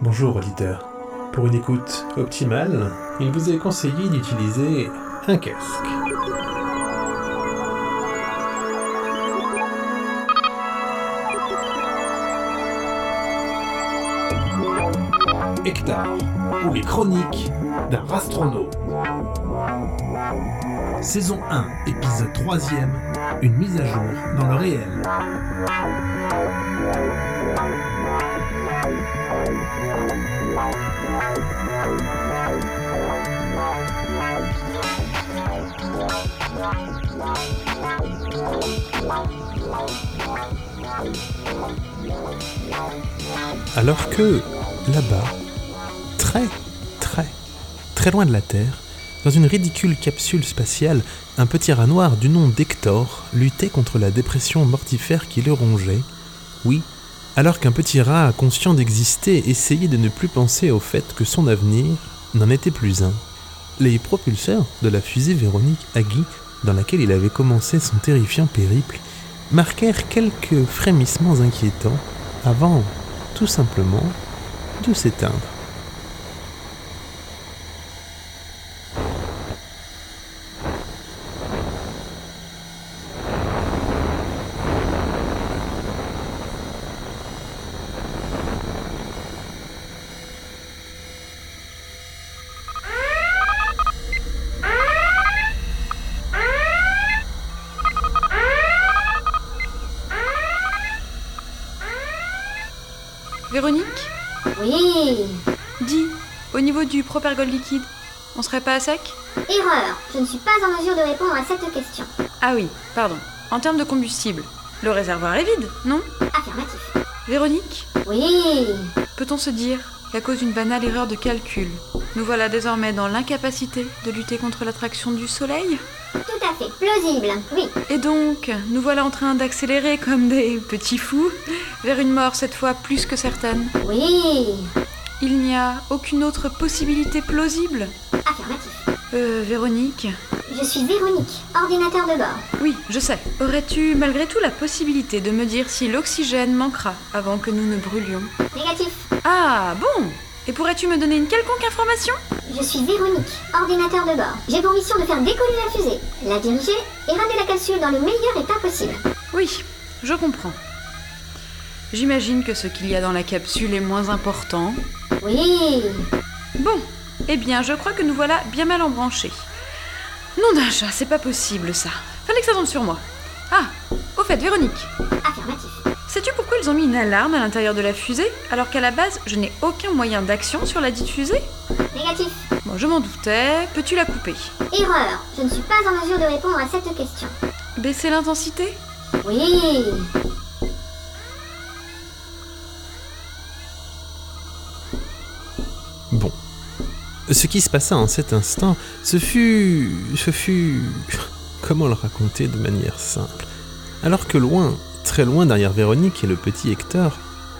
Bonjour auditeur. Pour une écoute optimale, il vous est conseillé d'utiliser un casque. Hectare, ou les chroniques d'un rastronaute. Saison 1, épisode 3 une mise à jour dans le réel. Alors que, là-bas, très, très, très loin de la Terre, dans une ridicule capsule spatiale, un petit rat noir du nom d'Hector luttait contre la dépression mortifère qui le rongeait. Oui, alors qu'un petit rat conscient d'exister essayait de ne plus penser au fait que son avenir n'en était plus un. Les propulseurs de la fusée Véronique Agui, dans laquelle il avait commencé son terrifiant périple, marquèrent quelques frémissements inquiétants avant, tout simplement, de s'éteindre. Véronique Oui. Dis, au niveau du propergol liquide, on serait pas à sec? Erreur. Je ne suis pas en mesure de répondre à cette question. Ah oui, pardon. En termes de combustible, le réservoir est vide, non? Affirmatif. Véronique Oui. Peut-on se dire qu'à cause d'une banale erreur de calcul, nous voilà désormais dans l'incapacité de lutter contre l'attraction du Soleil? Tout à fait plausible, oui. Et donc, nous voilà en train d'accélérer comme des petits fous vers une mort cette fois plus que certaine. Oui. Il n'y a aucune autre possibilité plausible Affirmatif. Euh, Véronique Je suis Véronique, ordinateur de bord. Oui, je sais. Aurais-tu malgré tout la possibilité de me dire si l'oxygène manquera avant que nous ne brûlions? Négatif. Ah, bon Et pourrais-tu me donner une quelconque information? Je suis Véronique, ordinateur de bord. J'ai pour mission de faire décoller la fusée, la diriger et ramener la capsule dans le meilleur état possible. Oui, je comprends. J'imagine que ce qu'il y a dans la capsule est moins important. Oui. Bon, eh bien, je crois que nous voilà bien mal embranchés. Non d'un chat, c'est pas possible ça. Fallait que ça tombe sur moi. Ah, au fait, Véronique, Affirmatif. sais-tu pourquoi ils ont mis une alarme à l'intérieur de la fusée alors qu'à la base, je n'ai aucun moyen d'action sur la dite fusée? Négatif. Bon, je m'en doutais. Peux-tu la couper? Erreur. Je ne suis pas en mesure de répondre à cette question. Baisser l'intensité? Oui. Bon. Ce qui se passa en cet instant, ce fut... ce fut... Comment le raconter de manière simple? Alors que loin, très loin derrière Véronique et le petit Hector,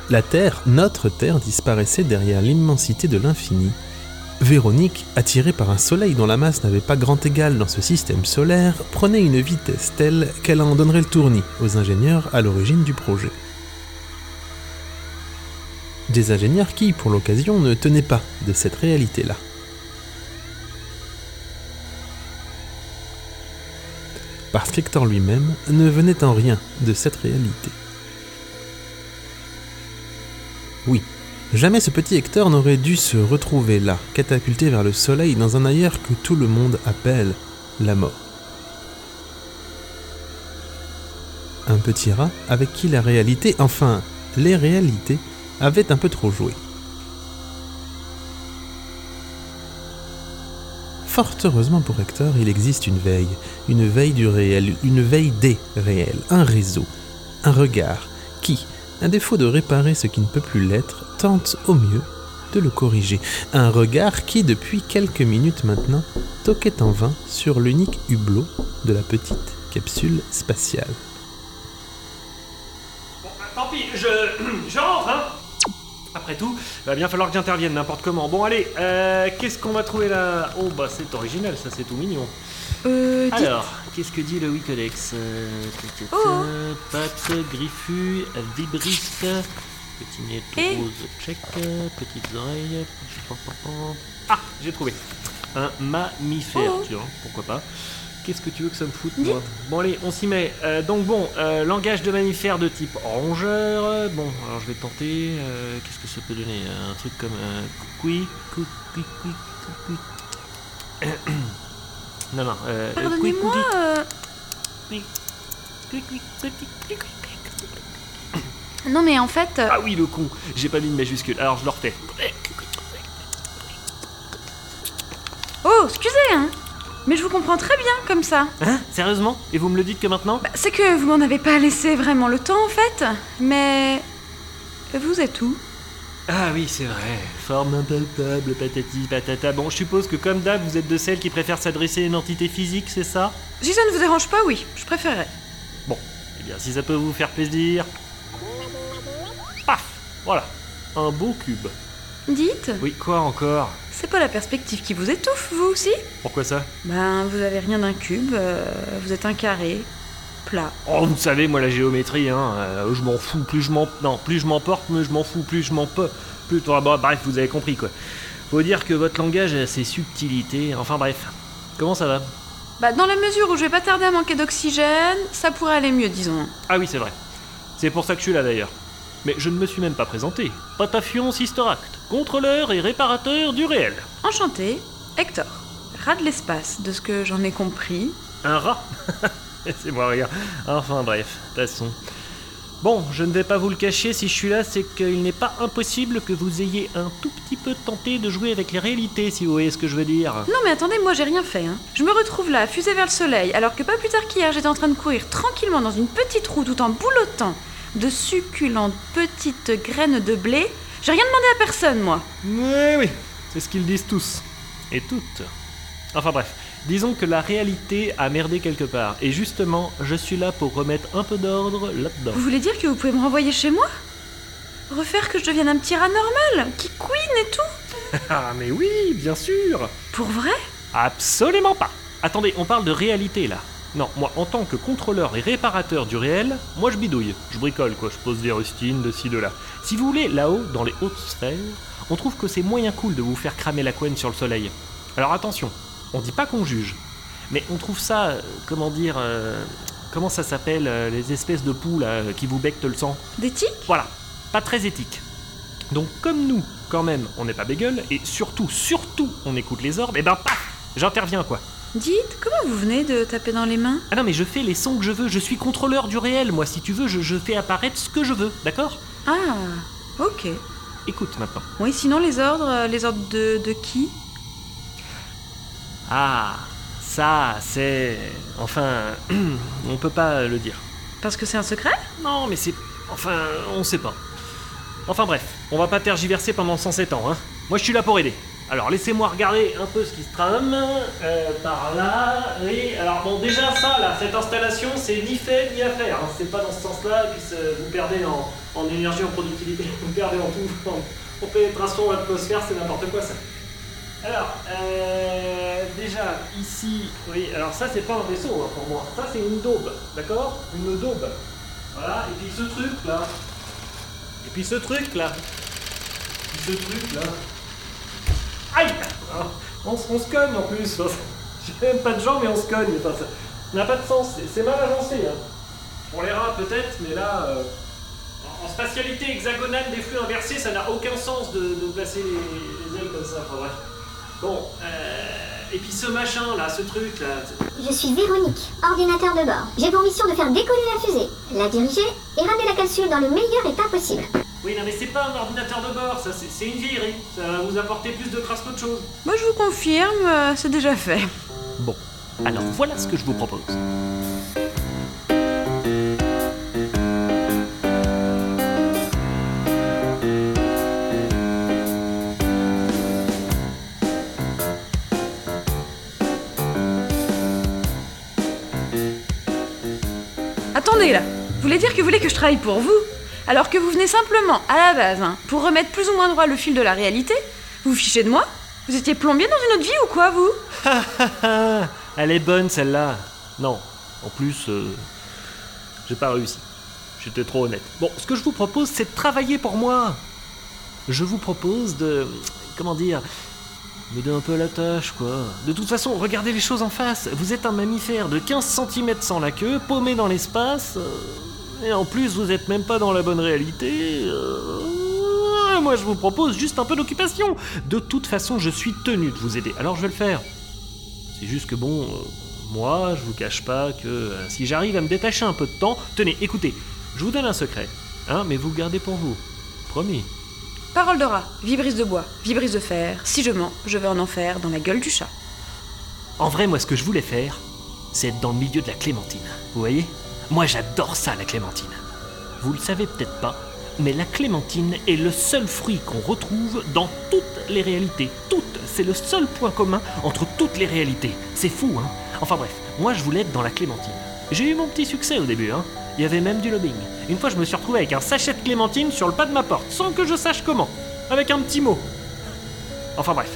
la Terre, notre Terre, disparaissait derrière l'immensité de l'infini. Véronique, attirée par un soleil dont la masse n'avait pas grand égal dans ce système solaire, prenait une vitesse telle qu'elle en donnerait le tournis aux ingénieurs à l'origine du projet. Des ingénieurs qui, pour l'occasion, ne tenaient pas de cette réalité-là. Parce qu'Hector lui-même ne venait en rien de cette réalité. Oui, jamais ce petit Hector n'aurait dû se retrouver là, catapulté vers le soleil dans un ailleurs que tout le monde appelle la mort. Un petit rat avec qui la réalité, enfin les réalités, avaient un peu trop joué. Fort heureusement pour Hector, il existe une veille, une veille du réel, une veille des réels, un réseau, un regard qui, à défaut de réparer ce qui ne peut plus l'être, tente au mieux de le corriger. Un regard qui, depuis quelques minutes maintenant, toquait en vain sur l'unique hublot de la petite capsule spatiale. Bah, tant pis, je, je rentre, hein Après tout, va bien falloir que j'intervienne n'importe comment. Bon, allez, euh, qu'est-ce qu'on va trouver là? Oh, bah c'est original, ça c'est tout mignon. Euh, Alors, qu'est-ce que dit le Wicodex euh, Oh. Pattes, griffu, vibrisque, Petit nez Et rose, check. Petites oreilles. Ah, j'ai trouvé. Un mammifère, Oh. tiens, pourquoi pas. Qu'est-ce que tu veux que ça me foute, moi Bon, allez, on s'y met. Euh, donc, bon, euh, langage de mammifère de type rongeur. Bon, alors je vais tenter. euh, Qu'est-ce que ça peut donner Un truc comme. Couic, couic, couic, couic. Non, non. Pardonnez-moi. Non, mais en fait. Ah oui, le con, j'ai pas mis de majuscule. Alors je le refais. Oh, excusez, hein. Mais je vous comprends très bien comme ça. Hein Sérieusement? Et vous me le dites que maintenant? Bah, c'est que vous m'en avez pas laissé vraiment le temps en fait. Mais. Vous êtes où? Ah oui, c'est vrai. Forme impalpable, patati patata. Bon, je suppose que comme d'hab, vous êtes de celles qui préfèrent s'adresser à une entité physique, c'est ça? Si ça ne vous dérange pas, oui, je préférerais. Bon, eh bien, si ça peut vous faire plaisir. Paf Voilà. Un beau cube. Dites, Oui, quoi encore? C'est pas la perspective qui vous étouffe, vous aussi? Pourquoi ça? Ben, vous avez rien d'un cube, euh, vous êtes un carré, plat. Oh, vous savez, moi, la géométrie, hein, euh, je m'en fous. Plus je m'en... Non, plus je m'emporte, plus je m'en fous. Plus je m'en peux... Plus... Bon, bref, vous avez compris, quoi. Faut dire que votre langage a ses subtilités. Enfin, bref. Comment ça va? Bah, dans la mesure où je vais pas tarder à manquer d'oxygène, ça pourrait aller mieux, disons. Ah oui, c'est vrai. C'est pour ça que je suis là, d'ailleurs. Mais je ne me suis même pas présenté. Patafion Sistoract, contrôleur et réparateur du réel. Enchanté, Hector. Rat de l'espace, de ce que j'en ai compris. Un rat C'est moi, regarde. Enfin bref, passons. Bon, je ne vais pas vous le cacher, si je suis là, c'est qu'il n'est pas impossible que vous ayez un tout petit peu tenté de jouer avec les réalités, si vous voyez ce que je veux dire. Non mais attendez, moi j'ai rien fait. Hein. Je me retrouve là, fusée vers le soleil, alors que pas plus tard qu'hier j'étais en train de courir tranquillement dans une petite roue tout en boulotant de succulentes petites graines de blé. J'ai rien demandé à personne, moi. Oui, oui, c'est ce qu'ils disent tous. Et toutes. Enfin bref, disons que la réalité a merdé quelque part. Et justement, je suis là pour remettre un peu d'ordre là-dedans. Vous voulez dire que vous pouvez me renvoyer chez moi? Refaire que je devienne un petit rat normal, qui couine et tout? Ah mais oui, bien sûr Pour vrai? Absolument pas Attendez, on parle de réalité là. Non, moi en tant que contrôleur et réparateur du réel, moi je bidouille, je bricole quoi, je pose des rustines de ci de là. Si vous voulez, là-haut, dans les hautes sphères, on trouve que c'est moyen cool de vous faire cramer la couenne sur le soleil. Alors attention, on dit pas qu'on juge, mais on trouve ça, euh, comment dire, euh, comment ça s'appelle, euh, les espèces de euh, qui vous bectent le sang? Des tiques voilà, pas très éthique. Donc comme nous, quand même, on n'est pas bégueule, et surtout, surtout, on écoute les orbes, et ben paf J'interviens quoi. Dites, comment vous venez de taper dans les mains? Ah non mais je fais les sons que je veux, je suis contrôleur du réel, moi si tu veux, je, je fais apparaître ce que je veux, d'accord? Ah, ok. Écoute maintenant. Oui, sinon les ordres, les ordres de, de qui? Ah, ça c'est... Enfin, on peut pas le dire. Parce que c'est un secret? Non mais c'est... Enfin, on sait pas. Enfin bref, on va pas tergiverser pendant 107 ans, hein. Moi je suis là pour aider. Alors laissez-moi regarder un peu ce qui se trame. Euh, par là. Oui, alors bon déjà ça là, cette installation c'est ni fait ni à faire. hein. C'est pas dans ce sens-là, puis vous perdez en, énergie, en productivité, vous perdez en tout, en, en pénétration, en atmosphère, c'est n'importe quoi ça. Alors, euh, déjà, ici, oui, alors ça c'est pas un vaisseau hein, pour moi, ça c'est une daube, d'accord? Une daube. Voilà, et puis ce truc là. Et puis ce truc là. Et puis ce truc là. Aïe on, on se cogne en plus. J'ai même pas de jambes mais on se cogne. Enfin, ça n'a pas de sens. C'est- mal agencé. Hein. Pour les rats peut-être, mais là, euh, en, spatialité hexagonale des flux inversés, ça n'a aucun sens de, placer les, les ailes comme ça. Enfin bref. Bon, euh, et puis ce machin là, ce truc là. Je suis Véronique, ordinateur de bord. J'ai pour mission de faire décoller la fusée, la diriger et ramener la capsule dans le meilleur état possible. Oui, non mais c'est pas un ordinateur de bord, ça c'est une vieillerie. Ça va vous apporter plus de crasse qu'autre chose. Moi je vous confirme, euh, c'est déjà fait. Bon, alors voilà ce que je vous propose. Attendez là, vous voulez dire que vous voulez que je travaille pour vous? Alors que vous venez simplement, à la base, hein, pour remettre plus ou moins droit le fil de la réalité Vous fichez de moi Vous étiez plombier dans une autre vie ou quoi, vous Elle est bonne celle-là. Non, en plus, euh, j'ai pas réussi. j'étais trop honnête. Bon, ce que je vous propose, c'est de travailler pour moi. Je vous propose de. Comment dire M'aider un peu à la tâche, quoi. De toute façon, regardez les choses en face. Vous êtes un mammifère de 15 cm sans la queue, paumé dans l'espace. euh, Et en plus, vous êtes même pas dans la bonne réalité. euh, Moi, je vous propose juste un peu d'occupation. De toute façon, je suis tenu de vous aider. Alors, je vais le faire. C'est juste que bon, euh, moi, je vous cache pas que euh, si j'arrive à me détacher un peu de temps, tenez, écoutez, je vous donne un secret, hein, mais vous le gardez pour vous. Promis. Parole de rat, vibrise de bois, vibrise de fer. Si je mens, je vais en enfer dans la gueule du chat. En vrai, moi, ce que je voulais faire, c'est être dans le milieu de la clémentine. Vous voyez? Moi, j'adore ça, la clémentine. Vous le savez peut-être pas, mais la clémentine est le seul fruit qu'on retrouve dans toutes les réalités. Toutes C'est le seul point commun entre toutes les réalités. C'est fou, hein Enfin bref, moi, je voulais être dans la clémentine. J'ai eu mon petit succès au début, hein il y avait même du lobbying. Une fois, je me suis retrouvé avec un sachet de clémentine sur le pas de ma porte, sans que je sache comment. Avec un petit mot. Enfin bref,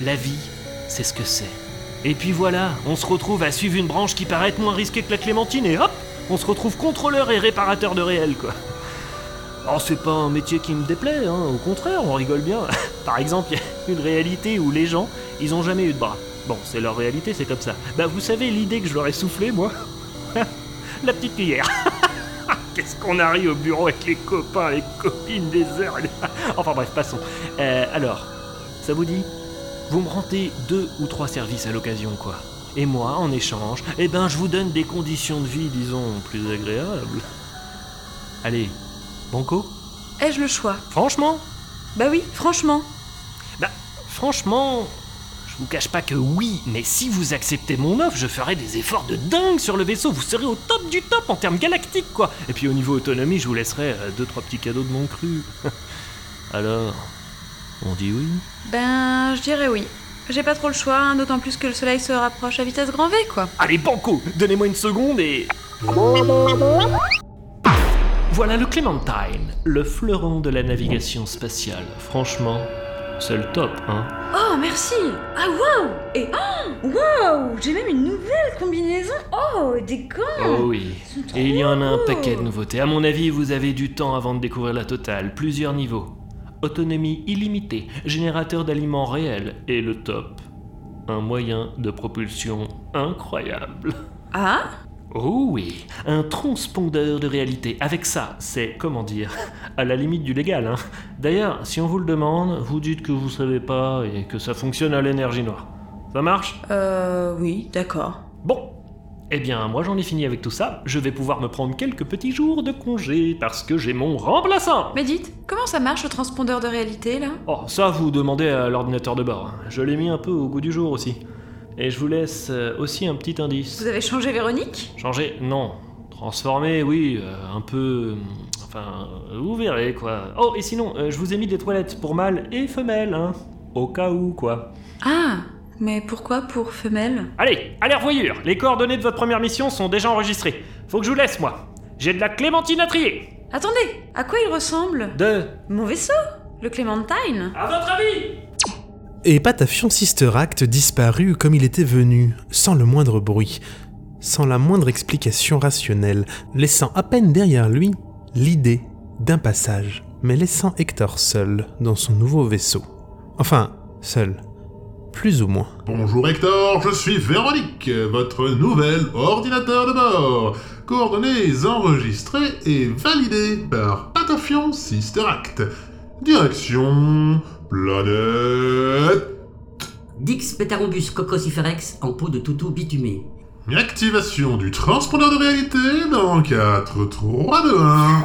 la vie, c'est ce que c'est. Et puis voilà, on se retrouve à suivre une branche qui paraît moins risquée que la clémentine et hop, on se retrouve contrôleur et réparateur de réel, quoi. Oh, c'est pas un métier qui me déplaît, hein, au contraire, on rigole bien. Par exemple, il y a une réalité où les gens, ils ont jamais eu de bras. Bon, c'est leur réalité, c'est comme ça. Bah, vous savez l'idée que je leur ai soufflé, moi La petite cuillère. Qu'est-ce qu'on arrive au bureau avec les copains, les copines des heures. enfin bref, passons. Euh, alors, ça vous dit Vous me rendez deux ou trois services à l'occasion, quoi. Et moi, en échange, eh ben, je vous donne des conditions de vie, disons, plus agréables. Allez, banco Ai-je le choix? Franchement? Bah oui, franchement. Bah, franchement, je vous cache pas que oui, mais si vous acceptez mon offre, je ferai des efforts de dingue sur le vaisseau. Vous serez au top du top en termes galactiques, quoi. Et puis au niveau autonomie, je vous laisserai euh, deux trois petits cadeaux de mon cru. Alors, on dit oui? Ben, je dirais oui. J'ai pas trop le choix, hein, d'autant plus que le soleil se rapproche à vitesse grand V, quoi. Allez, banco Donnez-moi une seconde et. Voilà le Clementine, le fleuron de la navigation spatiale. Franchement, c'est le top, hein. Oh, merci Ah, waouh Et oh, waouh J'ai même une nouvelle combinaison Oh, des gants Oh oui. Et il y en a un paquet de nouveautés. À mon avis, vous avez du temps avant de découvrir la totale. Plusieurs niveaux. Autonomie illimitée, générateur d'aliments réels et le top. Un moyen de propulsion incroyable. Ah? Oh oui, un transpondeur de réalité. Avec ça, c'est, comment dire, à la limite du légal. Hein. D'ailleurs, si on vous le demande, vous dites que vous savez pas et que ça fonctionne à l'énergie noire. Ça marche? Euh, oui, d'accord. Bon, eh bien, moi j'en ai fini avec tout ça. Je vais pouvoir me prendre quelques petits jours de congé parce que j'ai mon remplaçant. Mais dites, comment ça marche le transpondeur de réalité, là? Oh, ça vous demandez à l'ordinateur de bord. Je l'ai mis un peu au goût du jour aussi. Et je vous laisse euh, aussi un petit indice. Vous avez changé Véronique? Changer Non. Transformer, oui, euh, un peu. hum, Enfin, euh, vous verrez quoi. Oh, et sinon, euh, je vous ai mis des toilettes pour mâles et femelles, hein. Au cas où, quoi. Ah Mais pourquoi pour femelle? Allez, à l'air voyure Les coordonnées de votre première mission sont déjà enregistrées. Faut que je vous laisse, moi. J'ai de la clémentine à trier. Attendez, à quoi il ressemble? De. Mon vaisseau Le Clémentine À votre avis Et Patafion Sister Act disparut comme il était venu, sans le moindre bruit, sans la moindre explication rationnelle, laissant à peine derrière lui l'idée d'un passage, mais laissant Hector seul dans son nouveau vaisseau. Enfin, seul. Plus ou moins. Bonjour Hector, je suis Véronique, votre nouvel ordinateur de bord. Coordonnées enregistrées et validées par Patafion Sister Act. Direction... planète... Dix Petarombus cocosiferex en peau de toutou bitumé. Activation du transpondeur de réalité dans 4, 3, 2, 1...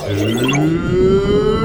Et...